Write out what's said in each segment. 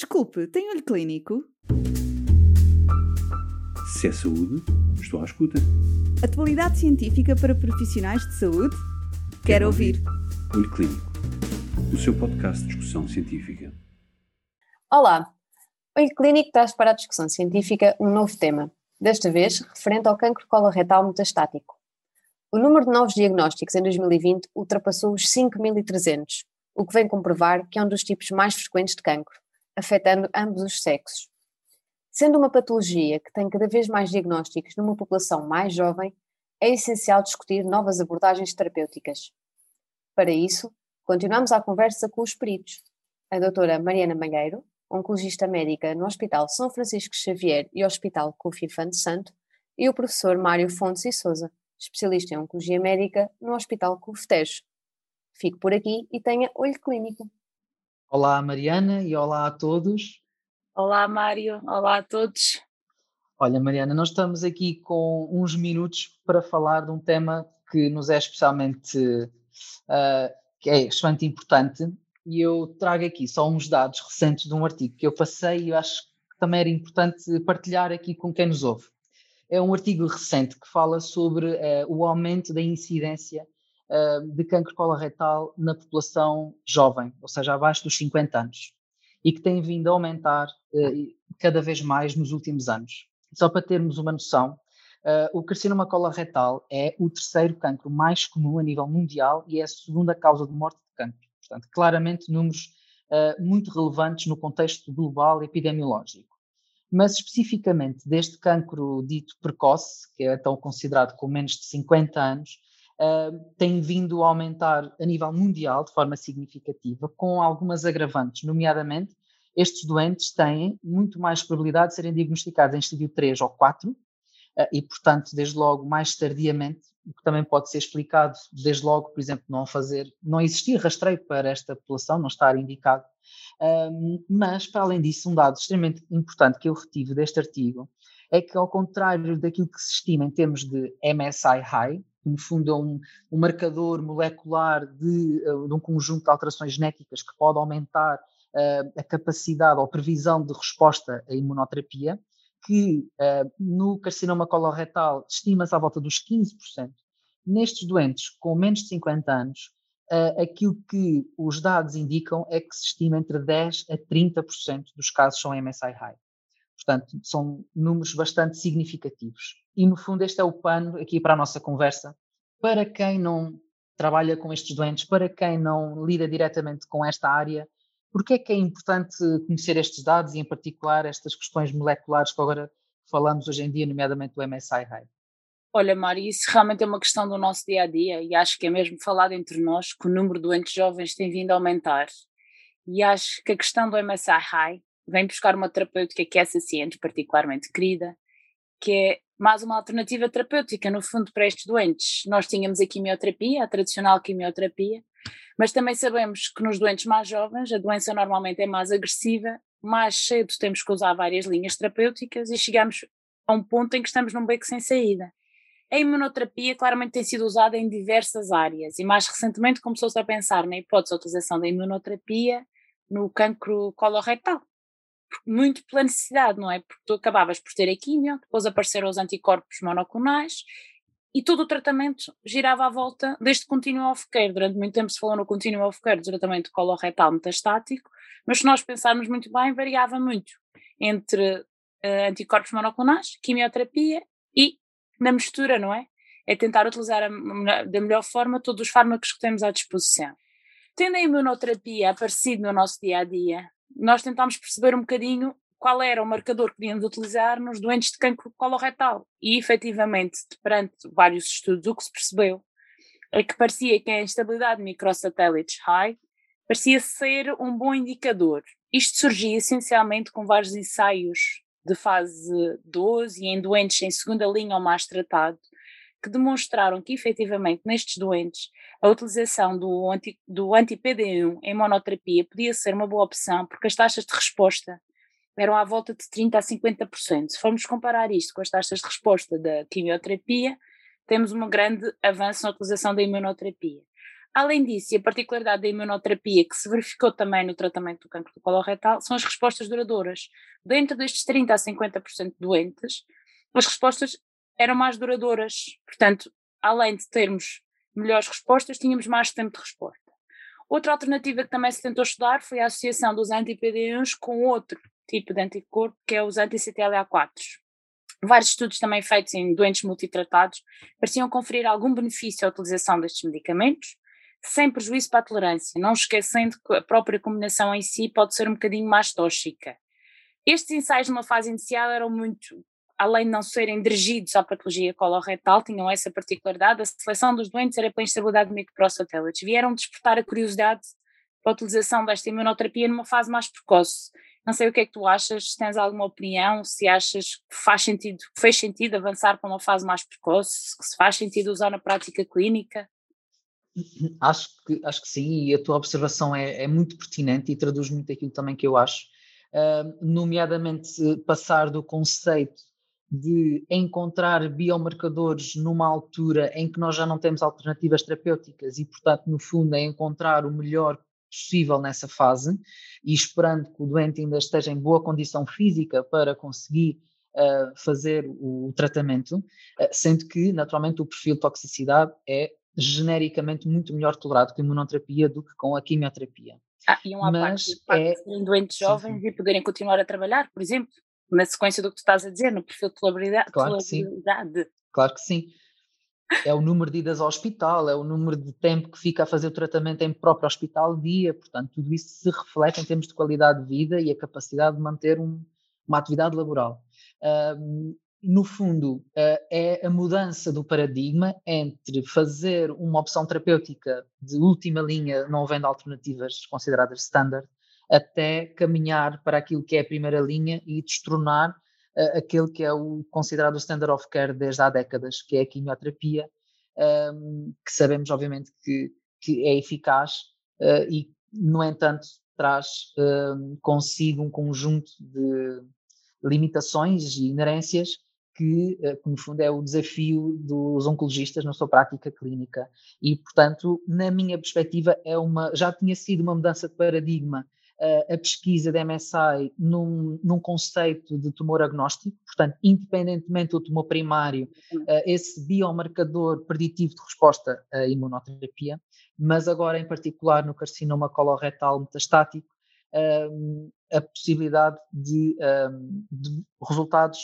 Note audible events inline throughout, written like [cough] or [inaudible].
Desculpe, tem olho clínico? Se é saúde, estou à escuta. Atualidade científica para profissionais de saúde? Quero, Quero ouvir. ouvir. Olho Clínico, o seu podcast de discussão científica. Olá, Olho Clínico traz para a discussão científica um novo tema, desta vez referente ao cancro coloretal metastático. O número de novos diagnósticos em 2020 ultrapassou os 5.300, o que vem comprovar que é um dos tipos mais frequentes de cancro, afetando ambos os sexos. Sendo uma patologia que tem cada vez mais diagnósticos numa população mais jovem, é essencial discutir novas abordagens terapêuticas. Para isso, continuamos a conversa com os peritos. A doutora Mariana Malheiro, oncologista médica no Hospital São Francisco Xavier e Hospital Kofi Infante Santo, e o professor Mário Fontes e Souza, especialista em Oncologia Médica no Hospital Tejo. Fico por aqui e tenha olho clínico. Olá, Mariana, e olá a todos. Olá, Mário. Olá a todos. Olha, Mariana, nós estamos aqui com uns minutos para falar de um tema que nos é especialmente uh, que é extremamente importante e eu trago aqui só uns dados recentes de um artigo que eu passei e eu acho que também era importante partilhar aqui com quem nos ouve é um artigo recente que fala sobre uh, o aumento da incidência de cancro coloretal na população jovem, ou seja, abaixo dos 50 anos, e que tem vindo a aumentar uh, cada vez mais nos últimos anos. Só para termos uma noção, o carcinoma coloretal é o terceiro cancro mais comum a nível mundial e é a segunda causa de morte de cancro. Portanto, claramente números muito relevantes no contexto global epidemiológico mas especificamente deste cancro dito precoce, que é então considerado com menos de 50 anos, tem vindo a aumentar a nível mundial de forma significativa, com algumas agravantes, nomeadamente estes doentes têm muito mais probabilidade de serem diagnosticados em estádio 3 ou 4, uh, e, portanto, desde logo, mais tardiamente, o que também pode ser explicado, desde logo, por exemplo, não fazer, não existir rastreio para esta população, não estar indicado. Um, mas, para além disso, um dado extremamente importante que eu retive deste artigo é que, ao contrário daquilo que se estima em termos de MSI high, que no fundo é um, um marcador molecular de, uh, de, um conjunto de alterações genéticas que pode aumentar uh, a capacidade ou previsão de resposta à imunoterapia, que uh, no carcinoma coloretal estima-se à volta dos 15%. Nestes doentes com menos de 50 anos, uh, aquilo que os dados indicam é que se estima entre 10% a 30% dos casos são MSI high. Portanto, são números bastante significativos. E, no fundo, este é o pano aqui para a nossa conversa. Para quem não trabalha com estes doentes, para quem não lida diretamente com esta área, porque é que é importante conhecer estes dados e, em particular, estas questões moleculares que agora falamos hoje em dia, nomeadamente do MSI high? Olha, Mari, isso realmente é uma questão do nosso dia a dia e acho que é mesmo falado entre nós que o número de doentes jovens tem vindo a aumentar. E acho que a questão do MSI High vem buscar uma terapêutica que essa ciente particularmente querida, que é mais uma alternativa terapêutica, no fundo, para estes doentes. Nós tínhamos a quimioterapia, a tradicional quimioterapia, mas também sabemos que nos doentes mais jovens a doença normalmente é mais agressiva, mais cedo temos que usar várias linhas terapêuticas e chegamos a um ponto em que estamos num beco sem saída. A imunoterapia claramente tem sido usada em diversas áreas e mais recentemente começou-se a pensar na hipótese de utilização da imunoterapia no cancro colorectal. Muito pela necessidade, não é? Porque tu acabavas por ter a quimio, depois apareceram os anticorpos monoclonais e todo o tratamento girava à volta deste contínuo of care. Durante muito tempo se falou no contínuo of care tratamento colorectal metastático, mas se nós pensarmos muito bem, variava muito entre uh, anticorpos monoclonais, quimioterapia e na mistura, não é? É tentar utilizar a, da melhor forma todos os fármacos que temos à disposição. Tendo a imunoterapia aparecido no nosso dia a dia, nós tentámos perceber um bocadinho qual era o marcador que podíamos utilizar nos doentes de cancro coloretal. E efetivamente, perante vários estudos, o que se percebeu é que parecia que a instabilidade de microsatélites high parecia ser um bom indicador. Isto surgia essencialmente com vários ensaios de fase 12 e em doentes em segunda linha ou mais tratado, que demonstraram que efetivamente nestes doentes a utilização do, anti, do anti-PD1 em monoterapia podia ser uma boa opção, porque as taxas de resposta eram à volta de 30% a 50%. Se formos comparar isto com as taxas de resposta da quimioterapia, temos um grande avanço na utilização da imunoterapia. Além disso, e a particularidade da imunoterapia, que se verificou também no tratamento do cancro do colo retal, são as respostas duradouras. Dentro destes 30% a 50% de doentes, as respostas eram mais duradouras. Portanto, além de termos melhores respostas, tínhamos mais tempo de resposta. Outra alternativa que também se tentou estudar foi a associação dos anti-PD1s com outro tipo de anticorpo, que é os anti-CTLA4. Vários estudos também feitos em doentes multitratados pareciam conferir algum benefício à utilização destes medicamentos, sem prejuízo para a tolerância, não esquecendo que a própria combinação em si pode ser um bocadinho mais tóxica. Estes ensaios numa fase inicial eram muito, além de não serem dirigidos à patologia coloretal, tinham essa particularidade, a seleção dos doentes era para instabilidade microprostatélites, vieram despertar a curiosidade para a utilização desta imunoterapia numa fase mais precoce. Não sei o que é que tu achas, se tens alguma opinião, se achas que faz sentido, que fez sentido avançar para uma fase mais precoce, se faz sentido usar na prática clínica? Acho que, acho que sim, e a tua observação é, é muito pertinente e traduz muito aquilo também que eu acho, uh, nomeadamente passar do conceito de encontrar biomarcadores numa altura em que nós já não temos alternativas terapêuticas e, portanto, no fundo, é encontrar o melhor possível nessa fase e esperando que o doente ainda esteja em boa condição física para conseguir uh, fazer o tratamento, uh, sendo que, naturalmente, o perfil de toxicidade é genericamente muito melhor tolerado com a imunoterapia do que com a quimioterapia. Ah, e um parte, é... de doentes jovens sim, sim. e poderem continuar a trabalhar, por exemplo, na sequência do que tu estás a dizer, no perfil de tolerabilidade. Claro que sim. Claro que sim. É o número de idas ao hospital, é o número de tempo que fica a fazer o tratamento em próprio hospital dia, portanto, tudo isso se reflete em termos de qualidade de vida e a capacidade de manter um, uma atividade laboral. Um, no fundo, é a mudança do paradigma entre fazer uma opção terapêutica de última linha, não havendo alternativas consideradas standard, até caminhar para aquilo que é a primeira linha e destronar uh, aquele que é o considerado o standard of care desde há décadas, que é a quimioterapia, um, que sabemos, obviamente, que, que é eficaz uh, e, no entanto, traz um, consigo um conjunto de limitações e inerências que, eh, que, no fundo é o desafio dos oncologistas na sua prática clínica. E, portanto, na minha perspectiva, é uma, já tinha sido uma mudança de paradigma a pesquisa da MSI num, num, conceito de tumor agnóstico, portanto, independentemente do tumor primário, uh, esse biomarcador preditivo de resposta à imunoterapia, mas agora em particular no carcinoma coloretal metastático, um, a possibilidade de, um, de resultados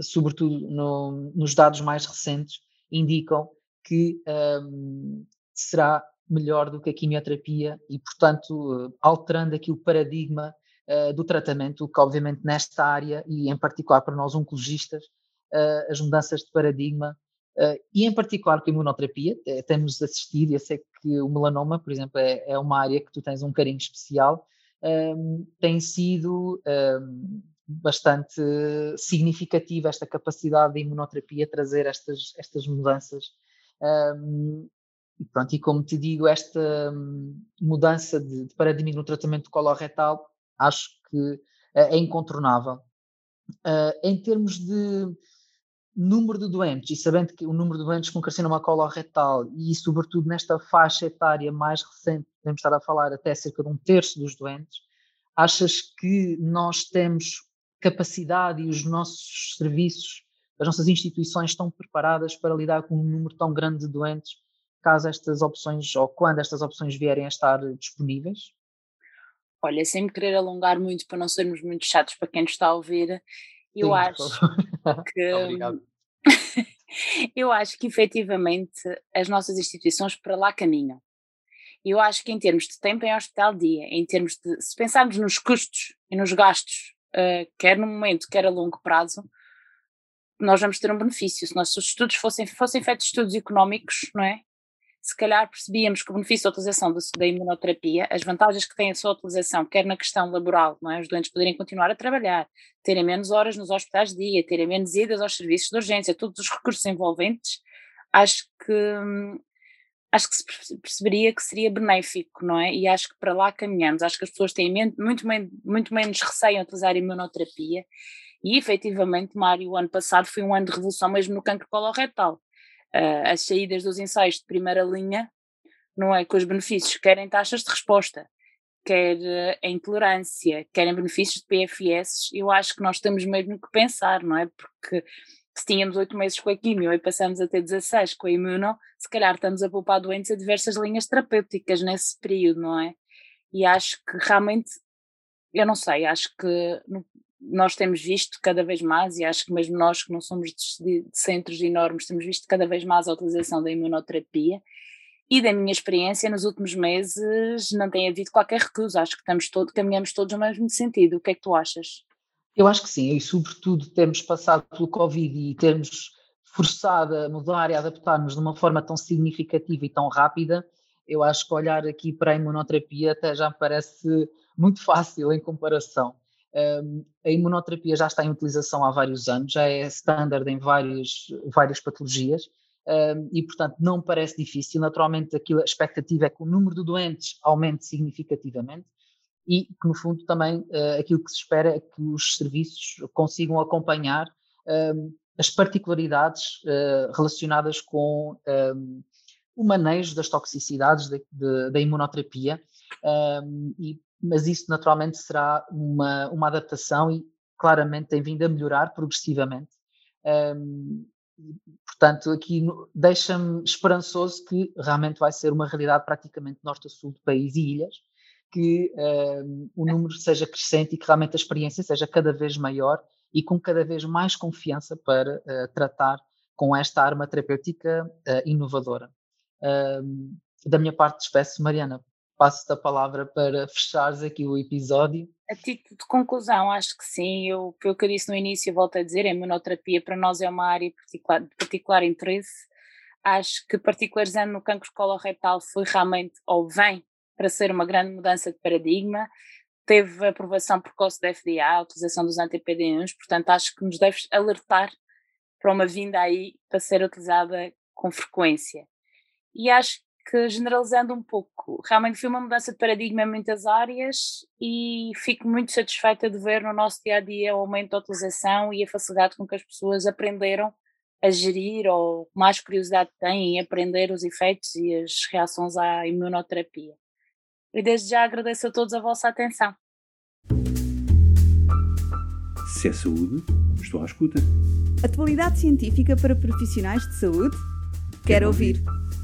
sobretudo no, nos dados mais recentes, indicam que um, será melhor do que a quimioterapia e, portanto, alterando aqui o paradigma uh, do tratamento, que obviamente nesta área, e em particular para nós oncologistas, uh, as mudanças de paradigma, uh, e em particular com a imunoterapia, temos assistido, eu sei que o melanoma, por exemplo, é, é uma área que tu tens um carinho especial, um, tem sido um, bastante significativa esta capacidade de imunoterapia trazer estas, estas mudanças. Um, e pronto, e como te digo, esta hum, mudança de, de paradigma no tratamento coloretal acho que uh, é incontornável. Uh, em termos de número de doentes, e sabendo que o número de doentes com carcinoma coloretal, e sobretudo nesta faixa etária mais recente, podemos estar a falar até cerca de um terço dos doentes, achas que nós temos capacidade e os nossos serviços, as nossas instituições estão preparadas para lidar com um número tão grande de doentes, caso estas opções ou quando estas opções vierem a estar disponíveis? Olha, sem me querer alongar muito para não sermos muito chatos para quem nos está a ouvir, eu Sim, acho [laughs] que. Obrigado. [laughs] eu acho que efetivamente as nossas instituições para lá caminham. Eu acho que em termos de tempo em hospital dia, em termos de, se pensarmos nos custos e nos gastos uh, quer no momento, quer a longo prazo, nós vamos ter um benefício. Se nossos estudos fossem, fossem feitos estudos económicos, não é? Se calhar percebíamos que o benefício da utilização da, da imunoterapia, as vantagens que tem a sua utilização, quer na questão laboral, não é? Os doentes poderem continuar a trabalhar, terem menos horas nos hospitais de dia, terem menos idas aos serviços de urgência, todos os recursos envolventes, acho que hum, acho que se perceberia que seria benéfico, não é? E acho que para lá caminhamos. Acho que as pessoas têm muito, muito menos receio em utilizar a imunoterapia. E efetivamente, Mário, o ano passado foi um ano de revolução mesmo no cancro coloretal. Uh, as saídas dos ensaios de primeira linha não é? Com os benefícios, querem taxas de resposta, quer eh, a intolerância, querem benefícios de PFS, eu acho que nós temos mesmo que pensar, não é? Porque se tínhamos oito meses com a quimio e passamos a ter 16 com a imuno, se calhar estamos a poupar doentes a diversas linhas terapêuticas nesse período, não é? E acho que realmente, eu não sei, acho que nós temos visto cada vez mais, e acho que mesmo nós que não somos de, centros enormes, temos visto cada vez mais a utilização da imunoterapia, e da minha experiência nos últimos meses não tem havido qualquer recusa, acho que estamos todo, caminhamos todos no mesmo sentido. O que é que tu achas? Eu acho que sim, e sobretudo termos passado pelo Covid e termos forçado a mudar e a adaptar-nos de uma forma tão significativa e tão rápida, eu acho que olhar aqui para a imunoterapia até já me parece muito fácil em comparação. A imunoterapia já está em utilização há vários anos, já é standard em várias, várias patologias e, portanto, não parece difícil. Naturalmente, aquilo, a expectativa é que o número de doentes aumente significativamente e que, no fundo, também uh, aquilo que se espera é que os serviços consigam acompanhar as particularidades uh, relacionadas com o manejo das toxicidades de, de, da imunoterapia, e, mas isso naturalmente será uma, uma adaptação e claramente tem vindo a melhorar progressivamente. Um, portanto, aqui deixa-me esperançoso que realmente vai ser uma realidade praticamente norte a sul do país e ilhas, que um, o número seja crescente e que realmente a experiência seja cada vez maior e com cada vez mais confiança para uh, tratar com esta arma terapêutica uh, inovadora. Da minha parte, despeço, Mariana, passo-te a palavra para fechares aqui o episódio. A título de conclusão, acho que sim. Eu, pelo que eu disse no início, volto a dizer, a imunoterapia para nós é uma área particular, de particular interesse. Acho que, particularizando no cancro coloretal, foi realmente, ou vem, para ser uma grande mudança de paradigma. Teve aprovação precoce da FDA, a utilização dos anti-PD1s, portanto, acho que nos deve alertar para uma vinda aí para ser utilizada com frequência. E acho que, generalizando um pouco, realmente foi uma mudança de paradigma em muitas áreas e fico muito satisfeita de ver no nosso dia a dia o aumento da utilização e a facilidade com que as pessoas aprenderam a gerir ou mais curiosidade têm em aprender os efeitos e as reações à imunoterapia. E desde já agradeço a todos a vossa atenção. Se é saúde, estou à escuta. Atualidade científica para profissionais de saúde? Quero, Quero ouvir. ouvir.